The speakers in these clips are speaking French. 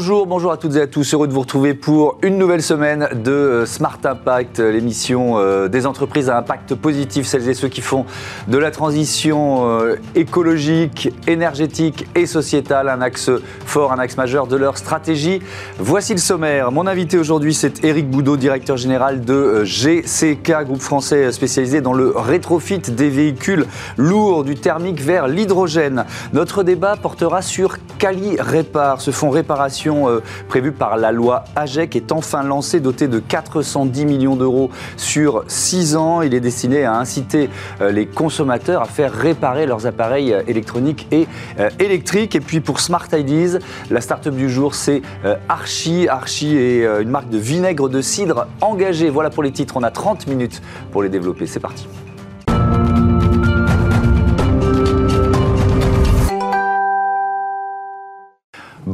Bonjour, bonjour à toutes et à tous. Heureux de vous retrouver pour une nouvelle semaine de euh, Smart Impact, l'émission euh, des entreprises à impact positif, celles et ceux qui font de la transition euh, écologique, énergétique et sociétale un axe fort, un axe majeur de leur stratégie. Voici le sommaire. Mon invité aujourd'hui, c'est Éric Boudot, directeur général de GCK, groupe français spécialisé dans le rétrofit des véhicules lourds du thermique vers l'hydrogène. Notre débat portera sur Cali Répar, ce fonds réparation euh, prévue par la loi AGEC est enfin lancé, doté de 410 millions d'euros sur 6 ans. Il est destiné à inciter euh, les consommateurs à faire réparer leurs appareils euh, électroniques et électriques. Et puis pour Smart Ideas, la start-up du jour, c'est Archie. Archie est une marque de vinaigre de cidre engagée. Voilà pour les titres. On a 30 minutes pour les développer. C'est parti.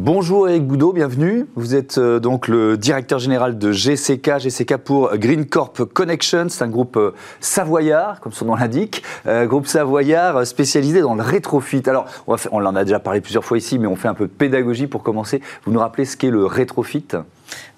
Bonjour Eric Boudot, bienvenue. Vous êtes euh, donc le directeur général de GCK, GCK pour Green Corp Connection. C'est un groupe euh, savoyard, comme son nom l'indique, euh, groupe savoyard spécialisé dans le rétrofit. Alors, on, on en a déjà parlé plusieurs fois ici, mais on fait un peu de pédagogie pour commencer. Vous nous rappelez ce qu'est le rétrofit?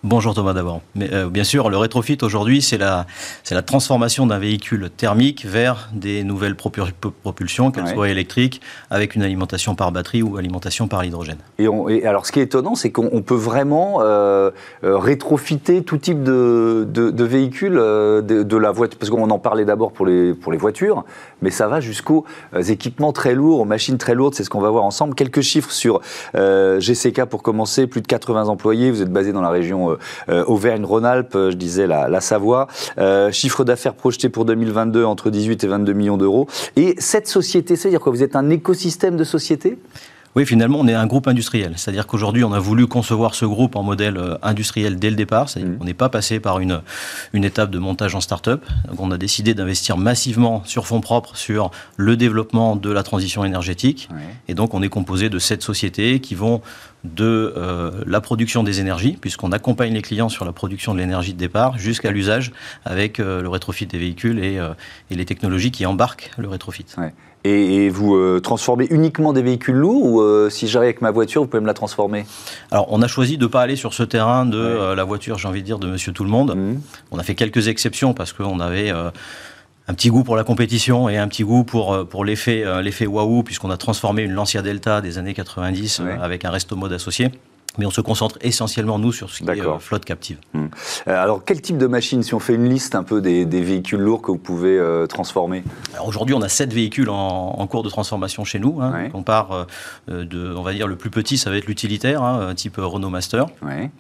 Bonjour Thomas d'abord. Mais euh, bien sûr, le rétrofit aujourd'hui, c'est la, c'est la transformation d'un véhicule thermique vers des nouvelles propulsions, qu'elles soient électriques, avec une alimentation par batterie ou alimentation par l'hydrogène. Et, et, alors, ce qui est étonnant, c'est qu'on peut vraiment euh, euh, rétrofiter tout type de, de, véhicules de, de, la voiture, parce qu'on en parlait d'abord pour les, pour les voitures, mais ça va jusqu'aux équipements très lourds, aux machines très lourdes. C'est ce qu'on va voir ensemble. Quelques chiffres sur GCK pour commencer. Plus de 80 employés. Vous êtes basé dans la région euh, euh, Auvergne-Rhône-Alpes, je disais la, Savoie. Euh, chiffre d'affaires projeté pour 2022 entre 18 et 22 millions d'euros. Et cette société, c'est-à-dire que vous êtes un écosystème de société oui, finalement, on est un groupe industriel. C'est-à-dire qu'aujourd'hui, on a voulu concevoir ce groupe en modèle industriel dès le départ. Mmh. On n'est pas passé par une, une étape de montage en start-up. Donc, on a décidé d'investir massivement sur fonds propres sur le développement de la transition énergétique. Et donc, on est composé de sept sociétés qui vont de euh, la production des énergies, puisqu'on accompagne les clients sur la production de l'énergie de départ jusqu'à l'usage avec euh, le rétrofit des véhicules et, euh, et, les technologies qui embarquent le rétrofit. Et, vous transformez uniquement des véhicules lourds ou si j'arrive avec ma voiture, vous pouvez me la transformer? Alors, on a choisi de ne pas aller sur ce terrain de la voiture, j'ai envie de dire, de monsieur tout le monde. Mmh. On a fait quelques exceptions parce qu'on avait un petit goût pour la compétition et un petit goût pour, euh, pour l'effet, euh, l'effet waouh, puisqu'on a transformé une Lancia Delta des années 90 euh, avec un resto mode associé. Mais on se concentre essentiellement, nous, sur ce qui est flotte captive. Hmm. Alors, quel type de machine, si on fait une liste un peu des, véhicules lourds que vous pouvez transformer? Aujourd'hui, on a sept véhicules en, cours de transformation chez nous. Hein. On part de, on va dire, le plus petit, ça va être l'utilitaire, hein, type Renault Master.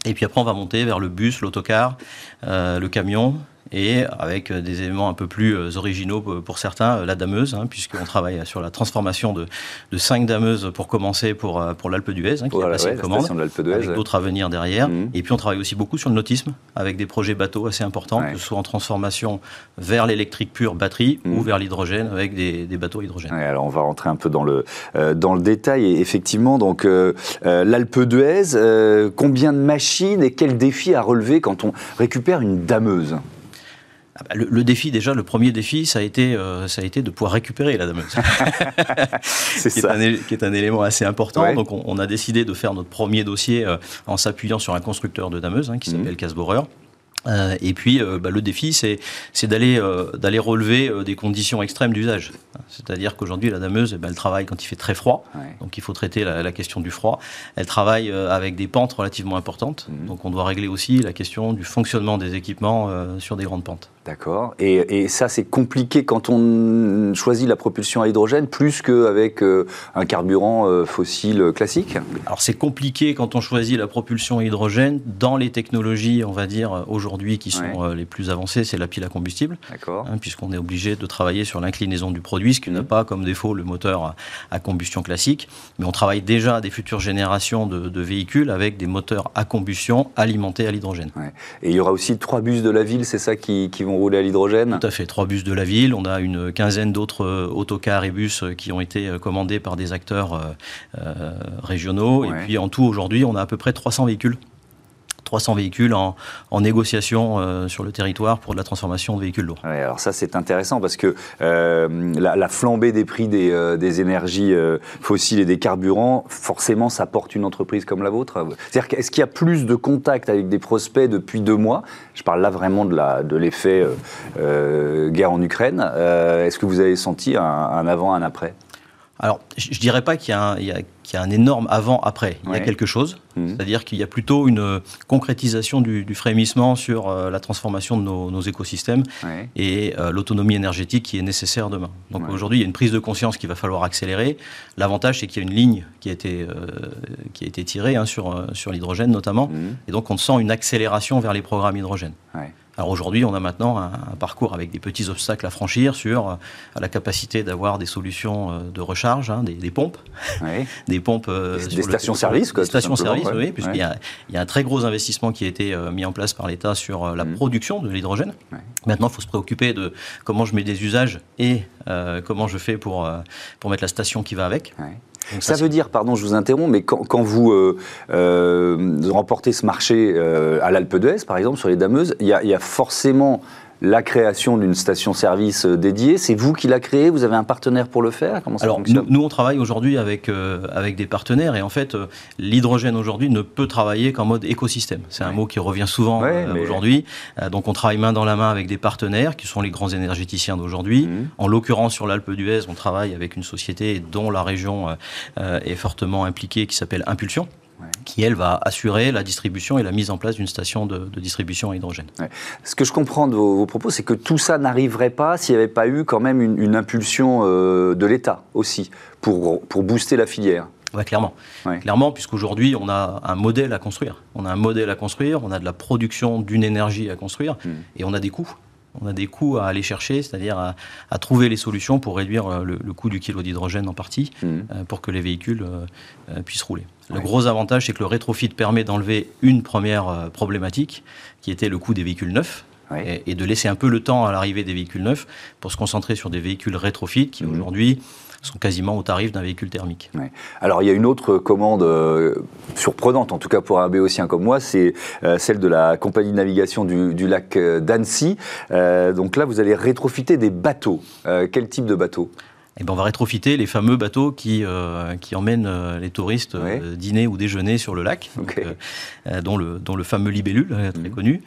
Et puis après, on va monter vers le bus, l'autocar, le camion, et avec euh, des éléments un peu plus euh, originaux pour certains, euh, la dameuse, hein, puisqu'on travaille sur la transformation de, de, cinq dameuses pour commencer pour, pour l'Alpe d'Huez, hein, qui a passé une commande, avec d'autres à venir derrière. Mmh. Et puis on travaille aussi beaucoup sur le nautisme, avec des projets bateaux assez importants, que ce soit en transformation vers l'électrique pure batterie ou mmh. vers l'hydrogène avec des, des, bateaux hydrogène. alors on va rentrer un peu dans le, dans le détail. Et effectivement, donc l'Alpe d'Huez, combien de machines et quel défi à relever quand on récupère une dameuse? Ah bah, le, défi, déjà, le premier défi, ça a été, euh, ça a été de pouvoir récupérer la dameuse. C'est qui, qui, est un élément assez important. Donc, on, a décidé de faire notre premier dossier euh, en s'appuyant sur un constructeur de dameuse hein, qui mmh. s'appelle Casborer. Euh, et puis, euh, bah, le défi, c'est d'aller euh, d'aller relever des conditions extrêmes d'usage. C'est-à-dire qu'aujourd'hui, la dameuse, eh ben, elle travaille quand il fait très froid, donc il faut traiter la, question du froid. Elle travaille avec des pentes relativement importantes, mmh. donc on doit régler aussi la question du fonctionnement des équipements sur des grandes pentes. D'accord. Et, et, ça, c'est compliqué quand on choisit la propulsion à hydrogène plus qu'avec un carburant fossile classique? Alors, c'est compliqué quand on choisit la propulsion à hydrogène dans les technologies, on va dire, aujourd'hui qui sont euh, les plus avancés, c'est la pile à combustible, hein, puisqu'on est obligé de travailler sur l'inclinaison du produit, ce qui n'a mmh. pas comme défaut le moteur à, combustion classique. Mais on travaille déjà à des futures générations de, véhicules avec des moteurs à combustion alimentés à l'hydrogène. Et il y aura aussi trois bus de la ville, c'est ça, qui, vont à l'hydrogène Tout à fait, trois bus de la ville. On a une quinzaine d'autres euh, autocars et bus euh, qui ont été commandés par des acteurs régionaux. Et puis en tout, aujourd'hui, on a à peu près 300 véhicules 300 véhicules en, négociation euh, sur le territoire pour de la transformation de véhicules lourds. alors ça c'est intéressant parce que euh, la, flambée des prix des, euh, énergies fossiles et des carburants, forcément ça porte une entreprise comme la vôtre. C'est-à-dire est-ce qu'il y a plus de contacts avec des prospects depuis deux mois? Je parle là vraiment de l'effet de guerre en Ukraine. est-ce que vous avez senti un, un avant, un après? Alors, je, ne dirais pas qu'il y, a un énorme avant-après. Il y a quelque chose. Mhm. C'est-à-dire qu'il y a plutôt une concrétisation du, frémissement sur euh, la transformation de nos, écosystèmes et euh, l'autonomie énergétique qui est nécessaire demain. Donc aujourd'hui, il y a une prise de conscience qu'il va falloir accélérer. L'avantage, c'est qu'il y a une ligne qui a été, euh, qui a été tirée hein, sur, sur l'hydrogène notamment. Mhm. Et donc, on sent une accélération vers les programmes hydrogène. Alors aujourd'hui, on a maintenant un, parcours avec des petits obstacles à franchir sur euh, la capacité d'avoir des solutions euh, de recharge, hein, des, pompes, des pompes, euh, des, stations-service, des stations-service, oui, puisqu'il y, a un très gros investissement qui a été mis en place par l'État sur la mmh. production de l'hydrogène. Maintenant, il faut se préoccuper de comment je mets des usages et comment je fais pour pour mettre la station qui va avec ça, veut dire, pardon, je vous interromps, mais quand, vous euh, euh, remportez ce marché euh, à l'Alpe d'Huez, par exemple, sur les Dameuses, il y, y, a forcément la création d'une station-service euh, dédiée. C'est vous qui la créée Vous avez un partenaire pour le faire? Comment ça Alors, nous, on travaille aujourd'hui avec, euh, avec des partenaires et en fait, euh, l'hydrogène aujourd'hui ne peut travailler qu'en mode écosystème. C'est un mot qui revient souvent aujourd'hui. donc, on travaille main dans la main avec des partenaires qui sont les grands énergéticiens d'aujourd'hui. Mhm. En l'occurrence, sur l'Alpe d'Huez, on travaille avec une société dont la région est fortement impliquée qui s'appelle Impulsion qui, elle, va assurer la distribution et la mise en place d'une station de, distribution à hydrogène. Ce que je comprends de vos, propos, c'est que tout ça n'arriverait pas s'il n'y avait pas eu quand même une, impulsion euh, de l'État aussi, pour, pour booster la filière. Oui, clairement. Clairement, puisqu'aujourd'hui, on a un modèle à construire. On a un modèle à construire, on a de la production d'une énergie à construire, hmm. et on a des coûts on a des coûts à aller chercher, c'est-à-dire à, trouver les solutions pour réduire euh, le, coût du kilo d'hydrogène en partie, mmh. euh, pour que les véhicules euh, puissent rouler. Le gros avantage, c'est que le rétrofit permet d'enlever une première problématique, qui était le coût des véhicules neufs. Et, de laisser un peu le temps à l'arrivée des véhicules neufs pour se concentrer sur des véhicules rétrofit qui mmh. aujourd'hui sont quasiment au tarif d'un véhicule thermique. Alors il y a une autre commande euh, surprenante, en tout cas pour un béotien comme moi, c'est euh, celle de la compagnie de navigation du, lac euh, d'Annecy. donc là, vous allez rétrofiter des bateaux. quel type de bateau? Eh ben, on va rétrofiter les fameux bateaux qui, euh, qui emmènent euh, les touristes euh, dîner ou déjeuner sur le lac, dont, le, dont le fameux libellule, très mhm. connu.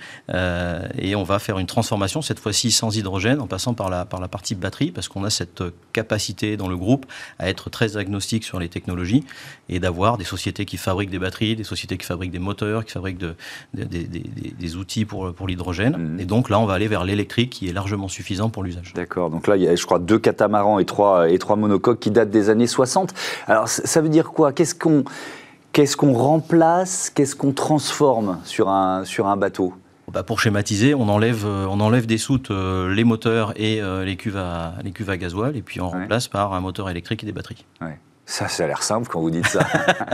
et on va faire une transformation, cette fois-ci sans hydrogène, en passant par la, par la partie batterie, parce qu'on a cette capacité dans le groupe à être très agnostique sur les technologies et d'avoir des sociétés qui fabriquent des batteries, des sociétés qui fabriquent des moteurs, qui fabriquent de, des, des, outils pour, pour l'hydrogène. Mhm. Et donc là, on va aller vers l'électrique qui est largement suffisant pour l'usage. D'accord. Donc là, il y a, je crois, deux catamarans et trois et trois monocoques qui datent des années 60. Alors ça veut dire quoi? Qu'est-ce qu'on qu'est-ce qu'on remplace? Qu'est-ce qu'on transforme sur un, sur un bateau? Bah pour schématiser, on enlève, euh, on enlève des soutes, euh, les moteurs et euh, les, cuves à, les cuves à gasoil, et puis on remplace par un moteur électrique et des batteries. Ça, ça a l'air simple quand vous dites ça.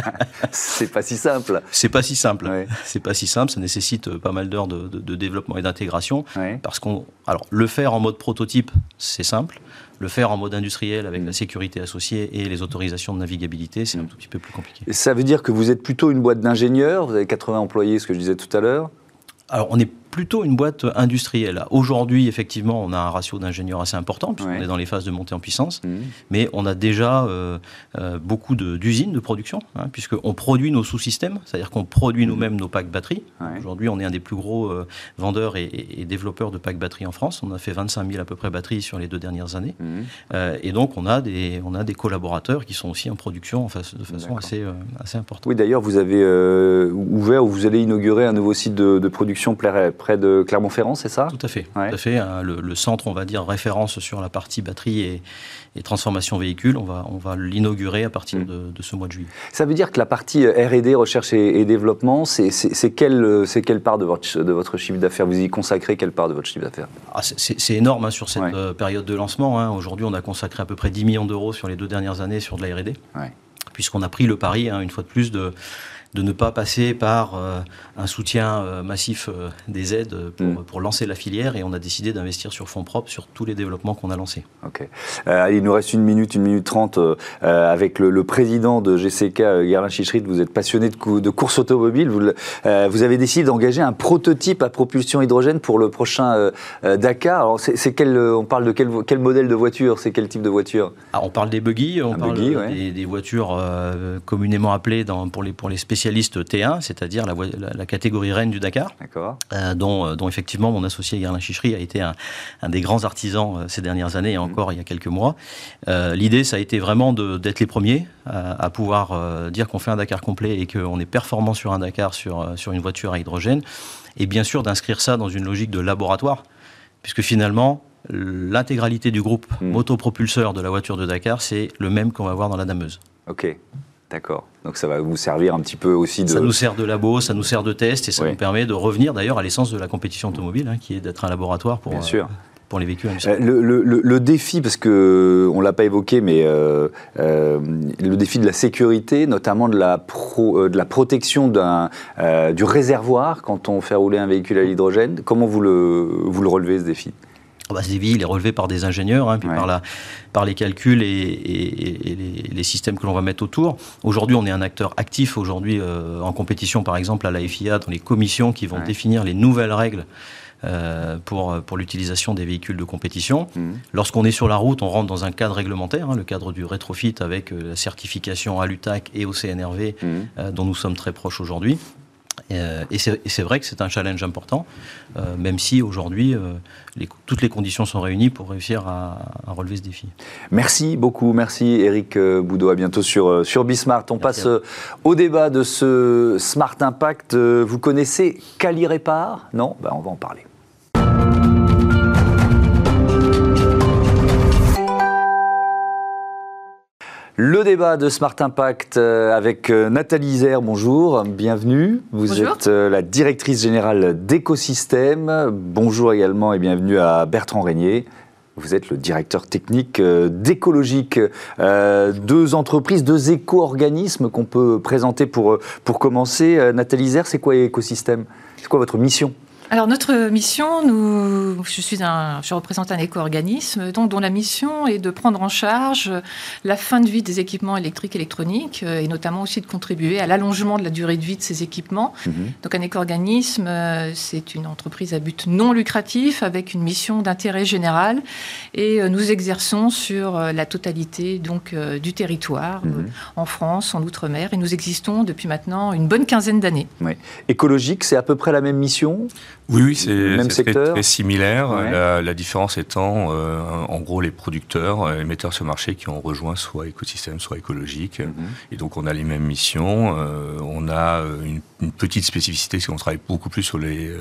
c'est pas si simple. C'est pas si simple. C'est pas si simple. Ça nécessite pas mal d'heures de, de, développement et d'intégration. Parce qu'on, alors, le faire en mode prototype, c'est simple. Le faire en mode industriel avec la sécurité associée et les autorisations de navigabilité, c'est un tout petit peu plus compliqué. ça veut dire que vous êtes plutôt une boîte d'ingénieurs, vous avez 80 employés, ce que je disais tout à l'heure? Alors, on est plutôt une boîte industrielle. Aujourd'hui, effectivement, on a un ratio d'ingénieurs assez important, puisqu'on est dans les phases de montée en puissance, mmh. mais on a déjà euh, euh, beaucoup d'usines de, production, hein, puisqu'on produit nos sous-systèmes, c'est-à-dire qu'on produit mmh. nous-mêmes nos packs batteries. Aujourd'hui, on est un des plus gros euh, vendeurs et, développeurs de packs batteries en France. On a fait 25 000 à peu près batteries sur les deux dernières années. Mmh. et donc, on a, des, on a des collaborateurs qui sont aussi en production en de façon assez, assez importante. Oui, d'ailleurs, vous avez ouvert ou vous allez inaugurer un nouveau site de, de production près de Clermont-Ferrand, c'est ça? Tout à fait. Tout à fait. Hein, le, centre, on va dire, référence sur la partie batterie et, transformation véhicule, on va, on va l'inaugurer à partir mm. de, ce mois de juillet. Ça veut dire que la partie euh, R&D, recherche et, développement, c'est quelle, euh, quelle part de votre, de votre chiffre d'affaires? Vous y consacrez quelle part de votre chiffre d'affaires? Ah, C'est énorme hein, sur cette euh, période de lancement. Hein. Aujourd'hui, on a consacré à peu près 10 millions d'euros sur les deux dernières années sur de la R&D. Puisqu'on a pris le pari, une fois de plus, de de ne pas passer par un soutien massif des aides pour, mm. pour, lancer la filière et on a décidé d'investir sur fonds propres sur tous les développements qu'on a lancés. Ok. il nous reste une minute, une minute trente avec le, président de GCK, Gerlin Chichrit. Vous êtes passionné de, de course automobile. Vous, vous avez décidé d'engager un prototype à propulsion hydrogène pour le prochain Dakar. Alors, c'est quel, on parle de quel, quel modèle de voiture? C'est quel type de voiture? Ah, On parle des buggy, on parle des, voitures euh, communément appelées dans, pour, les, pour les spécialistes T1, c'est-à-dire la, la, catégorie reine du Dakar, euh, dont, euh, dont, effectivement mon associé Gerlin Chichery a été un, des grands artisans ces dernières années et mm. encore il y a quelques mois. L'idée, ça a été vraiment d'être les premiers à, pouvoir dire qu'on fait un Dakar complet et qu'on est performant sur un Dakar sur, sur une voiture à hydrogène. Et bien sûr d'inscrire ça dans une logique de laboratoire, puisque finalement, l'intégralité du groupe hmm. motopropulseur de la voiture de Dakar, c'est le même qu'on va voir dans la Dameuse. Ok. D'accord. Donc ça va vous servir un petit peu aussi de... Ça nous sert de labo, ça nous sert de test et ça nous permet de revenir d'ailleurs à l'essence de la compétition automobile, hein, qui est d'être un laboratoire pour, Bien sûr. Euh, pour les véhicules euh, le, le, défi, parce que on l'a pas évoqué, mais euh, le défi de la sécurité, notamment de la, pro, de la protection du réservoir quand on fait rouler un véhicule à l'hydrogène, comment vous le, vous le relevez ce défi? Bah, ce défi, il est relevé par des ingénieurs, hein, puis par, la, par les calculs et, les, systèmes que l'on va mettre autour. Aujourd'hui, on est un acteur actif aujourd'hui euh, en compétition, par exemple à la FIA, dans les commissions qui vont définir les nouvelles règles euh, pour, pour l'utilisation des véhicules de compétition. Mmh. Lorsqu'on est sur la route, on rentre dans un cadre réglementaire, hein, le cadre du rétrofit avec euh, la certification à l'UTAC et au CNRV, mmh. dont nous sommes très proches aujourd'hui. Euh, et c'est vrai que c'est un challenge important, euh, même si aujourd'hui, euh, toutes les conditions sont réunies pour réussir à, relever ce défi. Merci beaucoup, merci Eric Boudot. À bientôt sur, sur Bismart. On passe au débat de ce Smart Impact. Vous connaissez Cali Répar Non? Ben, On va en parler. Le débat de Smart Impact euh, avec euh, Nathalie Isère, bonjour, bienvenue. Vous êtes euh, la directrice générale d'écosystème. Bonjour également et bienvenue à Bertrand Régnier. Vous êtes le directeur technique d'Écologique. deux entreprises, deux éco-organismes qu'on peut présenter pour, pour commencer. Nathalie Isère, c'est quoi écosystème? C'est quoi votre mission? Alors notre mission, nous, je suis un, je représente un éco-organisme donc dont la mission est de prendre en charge la fin de vie des équipements électriques et électroniques euh, et notamment aussi de contribuer à l'allongement de la durée de vie de ces équipements. Mhm. Donc un éco-organisme, euh, c'est une entreprise à but non lucratif avec une mission d'intérêt général et euh, nous exerçons sur la totalité donc du territoire mhm. en France, en outre-mer et nous existons depuis maintenant une bonne quinzaine d'années. Oui. Écologique, c'est à peu près la même mission? Oui, oui, c'est très, très, similaire. La, différence étant, euh, en gros, les producteurs, euh, les metteurs sur le marché qui ont rejoint soit écosystème, soit écologique. Mhm. Et donc, on a les mêmes missions. Euh, on a une, petite spécificité, c'est qu'on travaille beaucoup plus sur les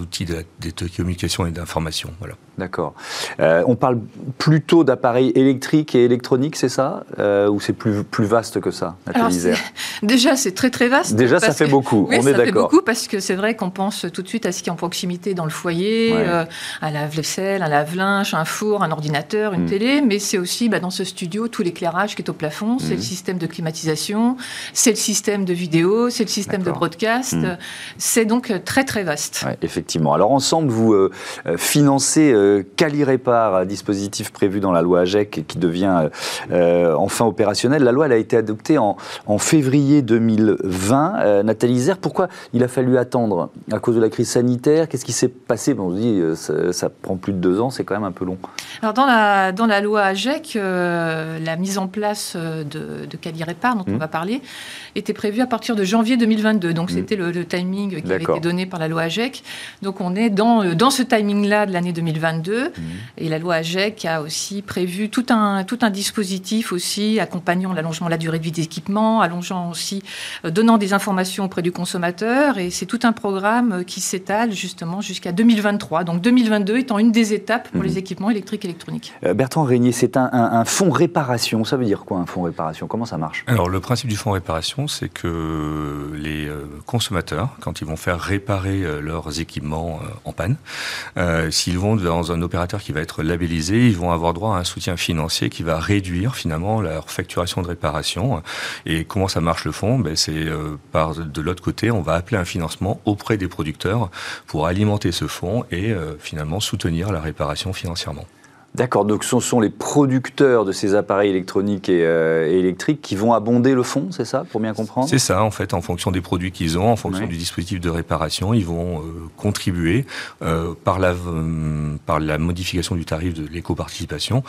outils de, de communication et d'information. Voilà. D'accord. on parle plutôt d'appareils électriques et électroniques, c'est ça? Ou c'est plus, plus vaste que ça, Déjà, c'est très très vaste. Déjà, ça fait beaucoup. Oui, on est d'accord. Ça fait beaucoup parce que c'est vrai qu'on pense tout de suite à ce qui en proximité dans le foyer, euh, un lave-vaisselle, un lave-linge, un four, un ordinateur, une mm. télé, mais c'est aussi bah, dans ce studio tout l'éclairage qui est au plafond, c'est le mm. système de climatisation, c'est le système de vidéo, c'est le système de broadcast. Mm. C'est donc euh, très très vaste. effectivement. Alors ensemble, vous euh, financez euh, Calirépar, un dispositif prévu dans la loi AGEC qui devient enfin opérationnel. La loi elle a été adoptée en, en février 2020. Nathalie Zer, pourquoi il a fallu attendre à cause de la crise sanitaire Qu'est-ce qui s'est passé? On se dit, euh, ça, prend plus de deux ans, c'est quand même un peu long. Alors, dans la, dans la loi AGEC, euh, la mise en place euh, de, de Calirépar, dont on mmh. va parler, était prévue à partir de janvier 2022. Donc, mmh. c'était le, timing qui avait été donné par la loi AGEC. Donc, on est dans, dans ce timing-là de l'année 2022. Mmh. Et la loi AGEC a aussi prévu tout un, tout un dispositif aussi accompagnant l'allongement de la durée de vie des équipements, allongeant aussi, donnant des informations auprès du consommateur. Et c'est tout un programme qui s'étale justement jusqu'à 2023. Donc 2022 étant une des étapes pour les mhm. équipements électriques et électroniques. Bertrand Régnier, c'est un, fonds réparation. Ça veut dire quoi un fonds réparation? Comment ça marche? Alors le principe du fonds réparation, c'est que les consommateurs, quand ils vont faire réparer leurs équipements en panne, s'ils vont dans un opérateur qui va être labellisé, ils vont avoir droit à un soutien financier qui va réduire finalement leur facturation de réparation. Et comment ça marche le fonds? Ben, C'est euh, par de l'autre côté, on va appeler un financement auprès des producteurs pour alimenter ce fonds et euh, finalement soutenir la réparation financièrement. D'accord, donc ce sont les producteurs de ces appareils électroniques euh, et, électriques qui vont abonder le fonds, c'est ça, pour bien comprendre? C'est ça, en fait, en fonction des produits qu'ils ont, en fonction du dispositif de réparation, ils vont euh, contribuer euh, par, la, par la modification du tarif de l'éco-participation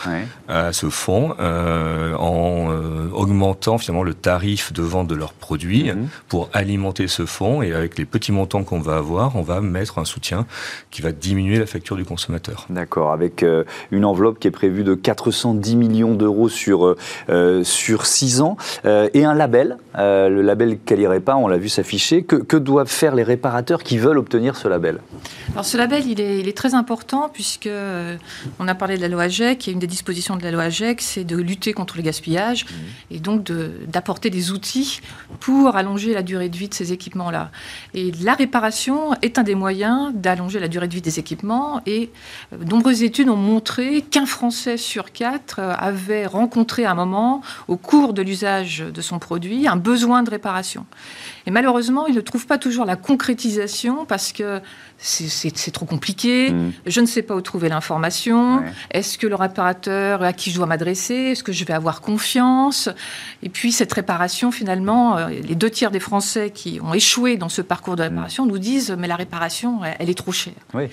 à ce fonds en augmentant finalement le tarif de vente de leurs produits mhm. pour alimenter ce fonds et avec les petits montants qu'on va avoir, on va mettre un soutien qui va diminuer la facture du consommateur. D'accord, avec une enveloppe qui est prévue de 410 millions d'euros sur, euh, euh, sur 6 ans, euh, et un label, le label Calirepa, on l'a vu s'afficher. Que, que, doivent faire les réparateurs qui veulent obtenir ce label? Alors ce label, il est, il est très important puisque on a parlé de la loi AGEC, et une des dispositions de la loi AGEC, c'est de lutter contre le gaspillage mmh. et donc d'apporter des outils pour allonger la durée de vie de ces équipements-là. Et la réparation est un des moyens d'allonger la durée de vie des équipements et de nombreuses études ont montré qu'un Français sur quatre euh, avait rencontré à un moment, au cours de l'usage de son produit, un besoin de réparation. Et malheureusement, il ne trouve pas toujours la concrétisation parce que c'est trop compliqué, mm. je ne sais pas où trouver l'information, est-ce que le réparateur à qui je dois m'adresser, est-ce que je vais avoir confiance? Et puis cette réparation, finalement, euh, les deux tiers des Français qui ont échoué dans ce parcours de mm. réparation nous disent, mais la réparation, elle, est trop chère. Oui.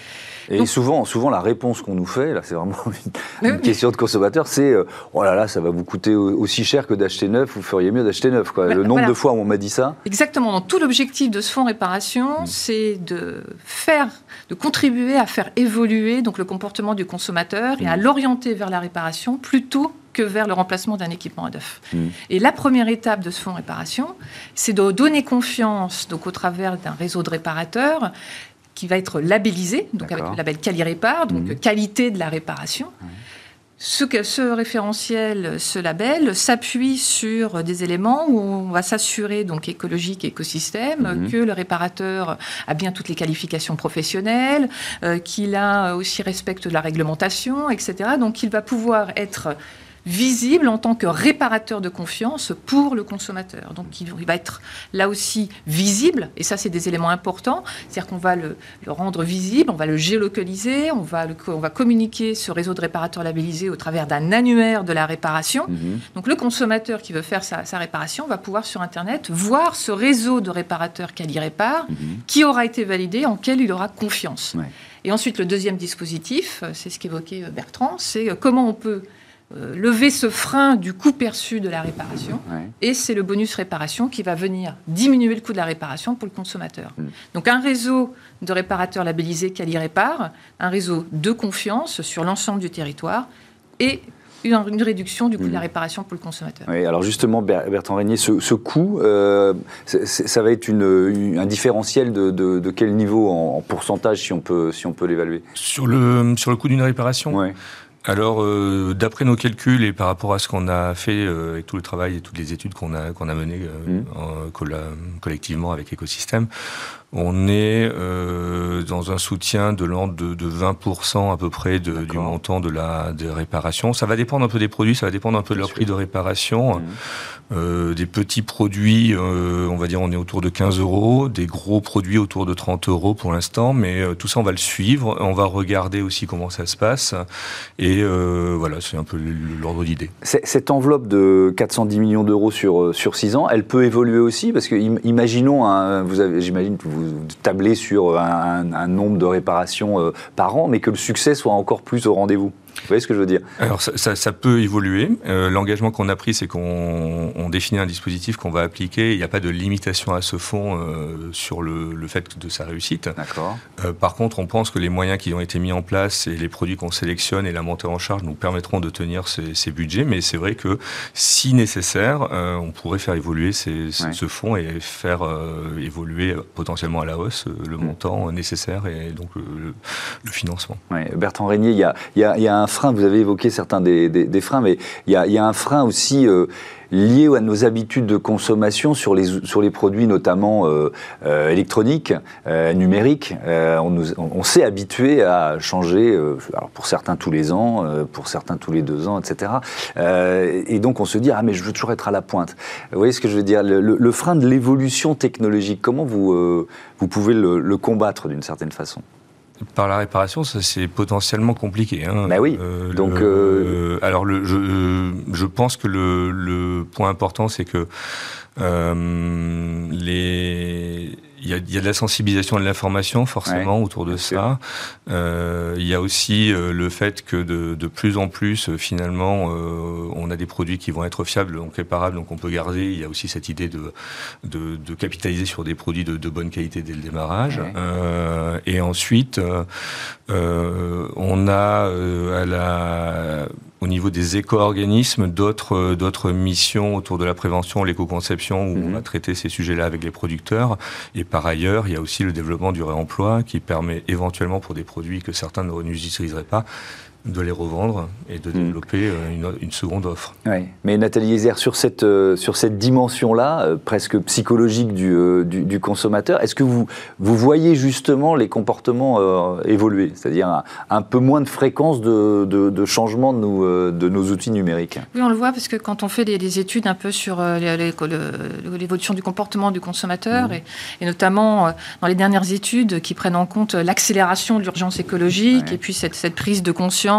Et souvent, souvent, la réponse qu'on nous fait, là, c'est vraiment une, question de consommateur, c'est euh, oh là là, ça va vous coûter aussi cher que d'acheter neuf, vous feriez mieux d'acheter neuf. Quoi. Bah, le nombre de fois où on m'a dit ça. Exactement. Tout l'objectif de ce fonds réparation, mm. c'est de faire, de contribuer à faire évoluer donc le comportement du consommateur et à mm. l'orienter vers la réparation plutôt que vers le remplacement d'un équipement à neuf. Mm. Et la première étape de ce fonds réparation, c'est de donner confiance donc au travers d'un réseau de réparateurs qui va être labellisé, donc avec le label donc mmh. qualité de la réparation. Ce, ce, référentiel, ce label, s'appuie sur des éléments où on va s'assurer, donc écologique écosystème, mmh. que le réparateur a bien toutes les qualifications professionnelles, euh, qu'il a aussi respecte la réglementation, etc. Donc il va pouvoir être visible en tant que réparateur de confiance pour le consommateur. Donc il, va être là aussi visible, et ça c'est des éléments importants, c'est-à-dire qu'on va le, rendre visible, on va le géolocaliser, on va, on va communiquer ce réseau de réparateurs labellisés au travers d'un annuaire de la réparation. Mhm. Donc le consommateur qui veut faire sa, réparation va pouvoir sur Internet voir ce réseau de réparateurs qu'elle y répare, mhm. qui aura été validé, en quel il aura confiance. Et ensuite, le deuxième dispositif, c'est ce qu'évoquait Bertrand, c'est euh, comment on peut euh, lever ce frein du coût perçu de la réparation. Et c'est le bonus réparation qui va venir diminuer le coût de la réparation pour le consommateur. Mm. Donc un réseau de réparateurs labellisés Cali Répare, un réseau de confiance sur l'ensemble du territoire et une, réduction du coût de la mm. réparation pour le consommateur. Oui, alors justement, Bertrand Régnier, ce, coût, euh, ça va être un différentiel de, quel niveau en, pourcentage, si on peut, si peut l'évaluer? Sur le, sur le coût d'une réparation? Ouais alors, euh, d'après nos calculs et par rapport à ce qu'on a fait euh, et tout le travail et toutes les études qu'on a qu'on a menées euh, mmh. collectivement avec Écosystème, on est euh, dans un soutien de l'ordre de, de, 20% à peu près de, du montant de la de réparation. Ça va dépendre un peu des produits, ça va dépendre un peu de leur prix de réparation. Mmh. Euh, des petits produits, euh, on va dire, on est autour de 15 euros. Des gros produits autour de 30 euros pour l'instant. Mais tout ça, on va le suivre. On va regarder aussi comment ça se passe. Et voilà, c'est un peu l'ordre d'idée. Cette enveloppe de 410 millions d'euros sur sur 6 ans, elle peut évoluer aussi? Parce que imaginons, vous avez, j'imagine que vous tabler sur un, nombre de réparations euh, par an, mais que le succès soit encore plus au rendez-vous Vous voyez ce que je veux dire? Alors ça, peut évoluer. Euh, l'engagement qu'on a pris, c'est qu'on définit un dispositif qu'on va appliquer. Il n'y a pas de limitation à ce fonds euh, sur le, fait de sa réussite. D'accord. Euh, par contre, on pense que les moyens qui ont été mis en place et les produits qu'on sélectionne et la montée en charge nous permettront de tenir ces, budgets. Mais c'est vrai que si nécessaire, on pourrait faire évoluer ce fonds et faire évoluer potentiellement à la hausse le mm. montant nécessaire et donc le, financement. Bertrand Régnier, il y a, y a un frein, vous avez évoqué certains des, freins, mais il y a, un frein aussi euh, lié à nos habitudes de consommation sur les, sur les produits notamment euh, euh, électroniques, numériques. on, s'est habitué à changer, alors pour certains tous les ans, pour certains tous les deux ans, etc. et donc on se dit, ah mais je veux toujours être à la pointe. Vous voyez ce que je veux dire? Le, frein de l'évolution technologique, comment vous, vous pouvez le combattre d'une certaine façon? Par la réparation, ça c'est potentiellement compliqué. Hein. Bah oui. Euh, Donc, euh, alors le, je, je, pense que le, le point important, c'est que euh, les il y, a, il y, a, de la sensibilisation et de l'information forcément autour de ça. Euh, il y a aussi euh, le fait que de, de plus en plus, euh, finalement, on a des produits qui vont être fiables, donc réparables, donc on peut garder. Il y a aussi cette idée de, de, de capitaliser sur des produits de, bonne qualité dès le démarrage. Et ensuite, on a à la au niveau des éco-organismes d'autres euh, d'autres missions autour de la prévention, l'éco-conception, où on mhm. va traiter ces sujets-là avec les producteurs. Et par ailleurs, il y a aussi le développement du réemploi qui permet éventuellement pour des produits que certains ne n'utiliseraient pas de les revendre et de hmm. développer euh, une, seconde offre. Mais Nathalie Hézer, sur cette, euh, sur cette dimension-là, euh, presque psychologique du, du, consommateur, est-ce que vous, vous voyez justement les comportements évoluer? C'est-à-dire un, peu moins de fréquence de, de, changement de nos, de nos outils numériques? Oui, on le voit parce que quand on fait des, études un peu sur l'évolution du comportement du consommateur, hmm. et, et, notamment dans les dernières études qui prennent en compte l'accélération de l'urgence écologique et puis cette, cette prise de conscience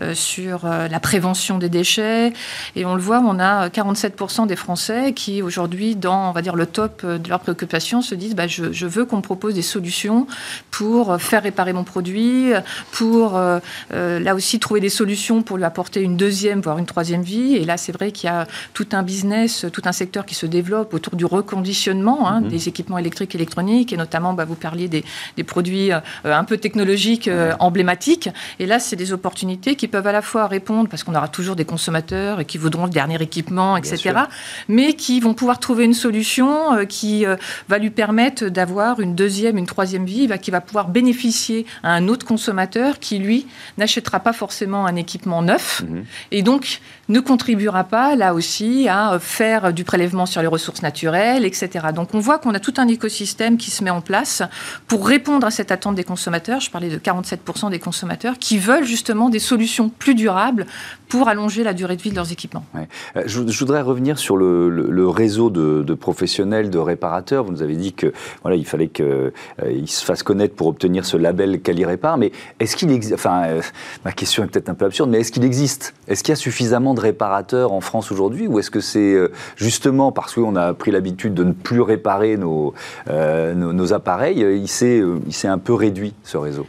euh, sur euh, la prévention des déchets. Et on le voit, on a 47% des Français qui aujourd'hui, dans on va dire le top de leurs préoccupations, se disent bah, je, veux qu'on me propose des solutions pour faire réparer mon produit, pour euh, là aussi trouver des solutions pour lui apporter une deuxième, voire une troisième vie. Et là, c'est vrai qu'il y a tout un business, tout un secteur qui se développe autour du reconditionnement hein, mhm. des équipements électriques et électroniques, et notamment, bah, vous parliez des, des produits un peu technologiques emblématiques. Et là, c'est des opportunités qui peuvent à la fois répondre, parce qu'on aura toujours des consommateurs et qui voudront le dernier équipement, etc., mais qui vont pouvoir trouver une solution euh, qui euh, va lui permettre d'avoir une deuxième, une troisième vie, qui va pouvoir bénéficier à un autre consommateur qui, lui, n'achètera pas forcément un équipement neuf mhm. et donc ne contribuera pas, là aussi, à faire du prélèvement sur les ressources naturelles, etc. Donc on voit qu'on a tout un écosystème qui se met en place pour répondre à cette attente des consommateurs. Je parlais de 47% des consommateurs qui veulent justement des solutions plus durables pour allonger la durée de vie de leurs équipements. Euh, je, voudrais revenir sur le, réseau de, professionnels, de réparateurs. Vous nous avez dit que voilà, il fallait qu'ils euh, se fassent connaître pour obtenir ce label Cali Répare. Mais est-ce qu'il existe Enfin, euh, ma question est peut-être un peu absurde, mais est-ce qu'il existe? Est-ce qu'il y a suffisamment de réparateurs en France aujourd'hui, ou est-ce que c'est justement parce qu'on a pris l'habitude de ne plus réparer nos, nos, nos appareils, il s'est un peu réduit ce réseau?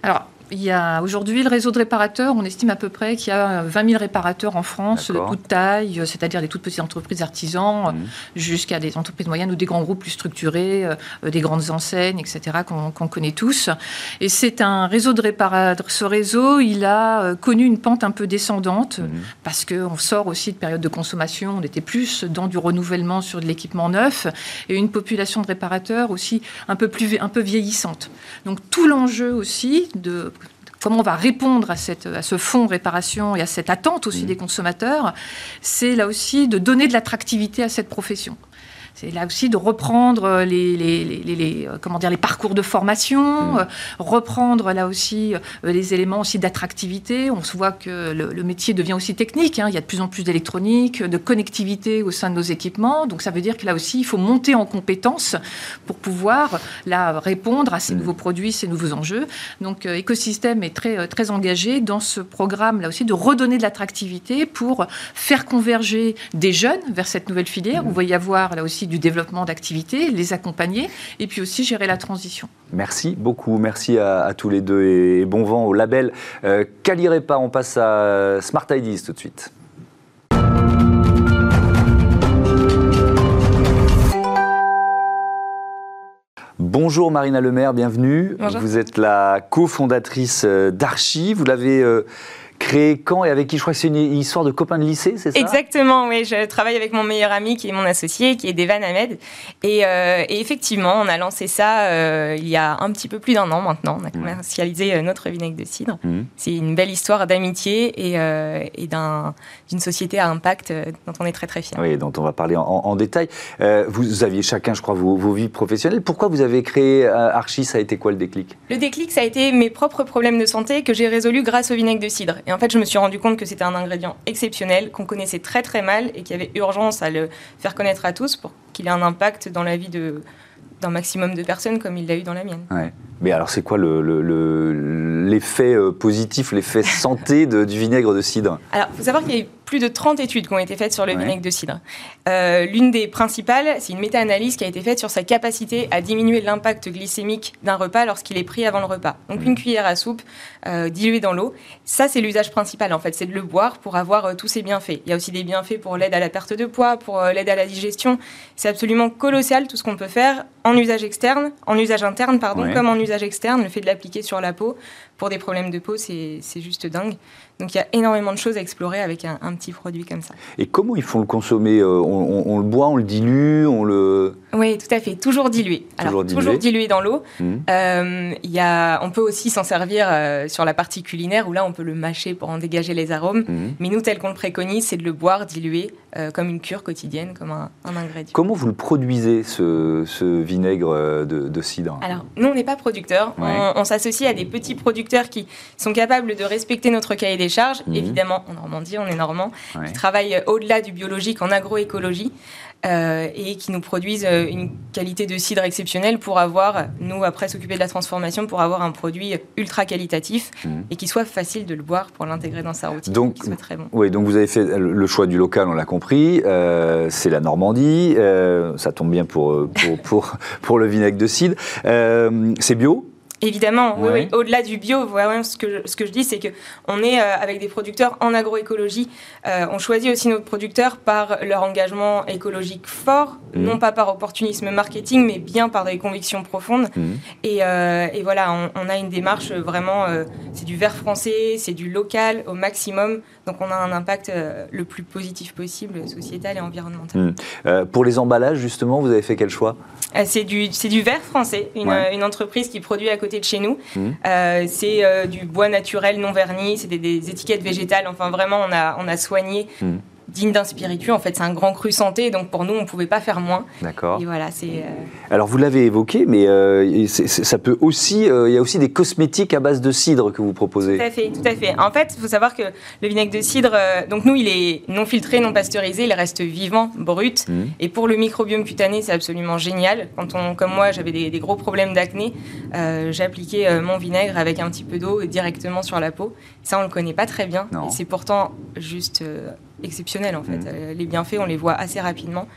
Il y a aujourd'hui le réseau de réparateurs, on estime à peu près qu'il y a 20 000 réparateurs en France de toute taille, c'est-à-dire des toutes petites entreprises artisans mmh. jusqu'à des entreprises moyennes ou des grands groupes plus structurés, euh, des grandes enseignes, etc., qu'on connaît tous. Et c'est un réseau de réparateurs. Ce réseau, il a euh, connu une pente un peu descendante mmh. parce qu'on sort aussi de période de consommation, on était plus dans du renouvellement sur de l'équipement neuf et une population de réparateurs aussi un peu, plus, un peu vieillissante. Donc tout l'enjeu aussi de comment on va répondre à, cette, à ce fonds réparation et à cette attente aussi mmh. des consommateurs, c'est là aussi de donner de l'attractivité à cette profession. C'est là aussi de reprendre euh, les, les, les, euh, comment dire, les parcours de formation, mmh. euh, reprendre là aussi les éléments aussi d'attractivité. On se voit que le, métier devient aussi technique. Hein. Il y a de plus en plus d'électronique, de connectivité au sein de nos équipements. Donc ça veut dire que là aussi, il faut monter en compétences pour pouvoir là, répondre à ces mmh. nouveaux produits, ces nouveaux enjeux. Donc écosystème est très, très engagé dans ce programme là aussi de redonner de l'attractivité pour faire converger des jeunes vers cette nouvelle filière. Mmh. Il va y avoir là aussi aussi du développement d'activités, les accompagner et puis aussi gérer la transition. Merci beaucoup, merci à, tous les deux et, bon vent au label euh, pas. On passe à Smart Ideas tout de suite. Bonjour Marina Lemaire, bienvenue. Vous êtes la cofondatrice euh, d'Archie. Vous l'avez euh, créé quand et avec qui Je crois que c'est une histoire de copains de lycée, c'est ça? Exactement, oui. Je travaille avec mon meilleur ami qui est mon associé, qui est Devan Ahmed. Et, euh, effectivement, on a lancé ça euh, il y a un petit peu plus d'un an maintenant. On a commercialisé euh, notre vinaigre de cidre. Mmh. C'est une belle histoire d'amitié et, et d'une société à impact dont on est très très fiers. Oui, dont on va parler en, détail. vous aviez chacun, je crois, vos, vos, vies professionnelles. Pourquoi vous avez créé Archie Ça a été quoi le déclic? Le déclic, ça a été mes propres problèmes de santé que j'ai résolus grâce au vinaigre de cidre. Et en fait, je me suis rendu compte que c'était un ingrédient exceptionnel, qu'on connaissait très très mal et qu'il y avait urgence à le faire connaître à tous pour qu'il ait un impact dans la vie de, d'un maximum de personnes comme il l'a eu dans la mienne. Ouais. Mais alors, c'est quoi l'effet le, euh, positif, l'effet santé de, du vinaigre de cidre? Alors, il faut savoir qu'il y a eu plus de 30 études qui ont été faites sur le vinaigre de cidre. Euh, l'une des principales, c'est une méta-analyse qui a été faite sur sa capacité à diminuer l'impact glycémique d'un repas lorsqu'il est pris avant le repas. Donc, une cuillère à soupe euh, diluée dans l'eau. Ça, c'est l'usage principal, en fait, c'est de le boire pour avoir tous ses bienfaits. Il y a aussi des bienfaits pour l'aide à la perte de poids, pour l'aide à la digestion. C'est absolument colossal tout ce qu'on peut faire en usage externe, en usage interne, pardon, comme en usage externe, le fait de l'appliquer sur la peau pour des problèmes de peau, c'est juste dingue. Donc il y a énormément de choses à explorer avec un, petit produit comme ça. Et comment ils font le consommer? Euh, on, le boit, on le dilue, on le... Oui, tout à fait, toujours dilué. Alors toujours dilué, dans l'eau. Mmh. Euh, y a, on peut aussi s'en servir euh, sur la partie culinaire où là on peut le mâcher pour en dégager les arômes. Mmh. Mais nous, tel qu'on le préconise, c'est de le boire dilué comme une cure quotidienne, comme un, ingrédient. Comment vous le produisez, ce, vinaigre de, cidre? Alors, nous, on n'est pas producteur. On, on s'associe à des petits producteurs qui sont capables de respecter notre cahier des charges, mhm. évidemment en Normandie, on est normand, qui travaillent au-delà du biologique en agroécologie. Euh, et qui nous produisent euh, une qualité de cidre exceptionnelle pour avoir, nous, après s'occuper de la transformation, pour avoir un produit ultra qualitatif mhm. et qui soit facile de le boire pour l'intégrer dans sa routine. Donc, soit très bon. Oui, donc vous avez fait le choix du local, on l'a compris. Euh, c'est la Normandie. ça tombe bien pour, pour, pour, pour le vinaigre de cidre. c'est bio? Évidemment, oui, au-delà du bio, ce, que je, ce que je dis, c'est qu'on est euh, avec des producteurs en agroécologie. Euh, on choisit aussi nos producteurs par leur engagement écologique fort, mmh. non pas par opportunisme marketing, mais bien par des convictions profondes. Mmh. Euh, et, voilà, on, a une démarche vraiment, c'est du vert français, c'est du local au maximum. Donc on a un impact le plus positif possible, sociétal et environnemental. Mmh. pour les emballages, justement, vous avez fait quel choix? C'est du, du vert français, une, une entreprise qui produit à côté de chez nous. Mmh. Euh, c'est euh, du bois naturel non verni, c'est des, étiquettes végétales. Enfin, vraiment, on a, on a soigné mmh digne d'un spiritueux. En fait, c'est un grand cru santé, donc pour nous, on ne pouvait pas faire moins. D'accord. Et voilà, c'est. Euh, Alors, vous l'avez évoqué, mais euh, ça peut aussi. Euh, il y a aussi des cosmétiques à base de cidre que vous proposez. Tout à fait, tout à fait. En fait, il faut savoir que le vinaigre de cidre, donc nous, il est non filtré, non pasteurisé, il reste vivant, brut. Mmh. Et pour le microbiome cutané, c'est absolument génial. Quand on, comme moi, j'avais des, gros problèmes d'acné, j'appliquais mon vinaigre avec un petit peu d'eau directement sur la peau. Ça, on le connaît pas très bien. C'est pourtant juste exceptionnel en fait. Mm. Euh, les bienfaits, on les voit assez rapidement.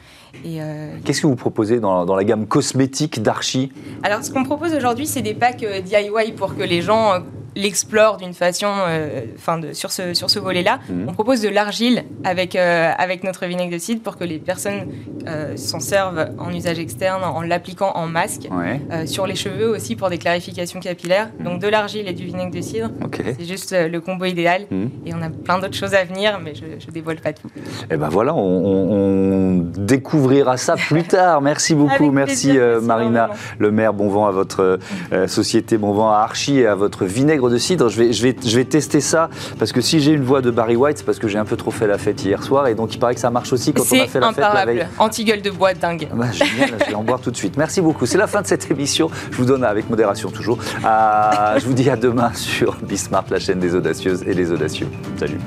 Euh, Qu'est-ce que vous proposez dans, dans la gamme cosmétique d'Archie? Alors, ce qu'on propose aujourd'hui, c'est des packs euh, DIY pour que les gens l'explore d'une façon, euh, enfin sur ce, sur ce volet-là. Mhm. On propose de l'argile avec, euh, avec notre vinaigre de cidre pour que les personnes euh, s'en servent en usage externe, en l'appliquant en masque, sur les cheveux aussi pour des clarifications capillaires. Mhm. Donc de l'argile et du vinaigre de cidre, c'est juste le combo idéal. Mhm. Et on a plein d'autres choses à venir, mais je ne dévoile pas tout. Et eh ben voilà, on, découvrira ça plus tard. Merci beaucoup, merci, Marina Le Maire. Bon vent à votre société, bon vent à Archie et à votre vinaigre de cidre, je vais, je, vais, je vais tester ça parce que si j'ai une voix de Barry White, c'est parce que j'ai un peu trop fait la fête hier soir et donc il paraît que ça marche aussi quand on a fait la fête la veille. Anti-gueule de bois dingue. Bah, génial, je vais en boire tout de suite. Merci beaucoup. C'est la fin de cette émission. Je vous donne avec modération toujours. je vous dis à demain sur Bismarck, la chaîne des audacieuses et des audacieux. Salut.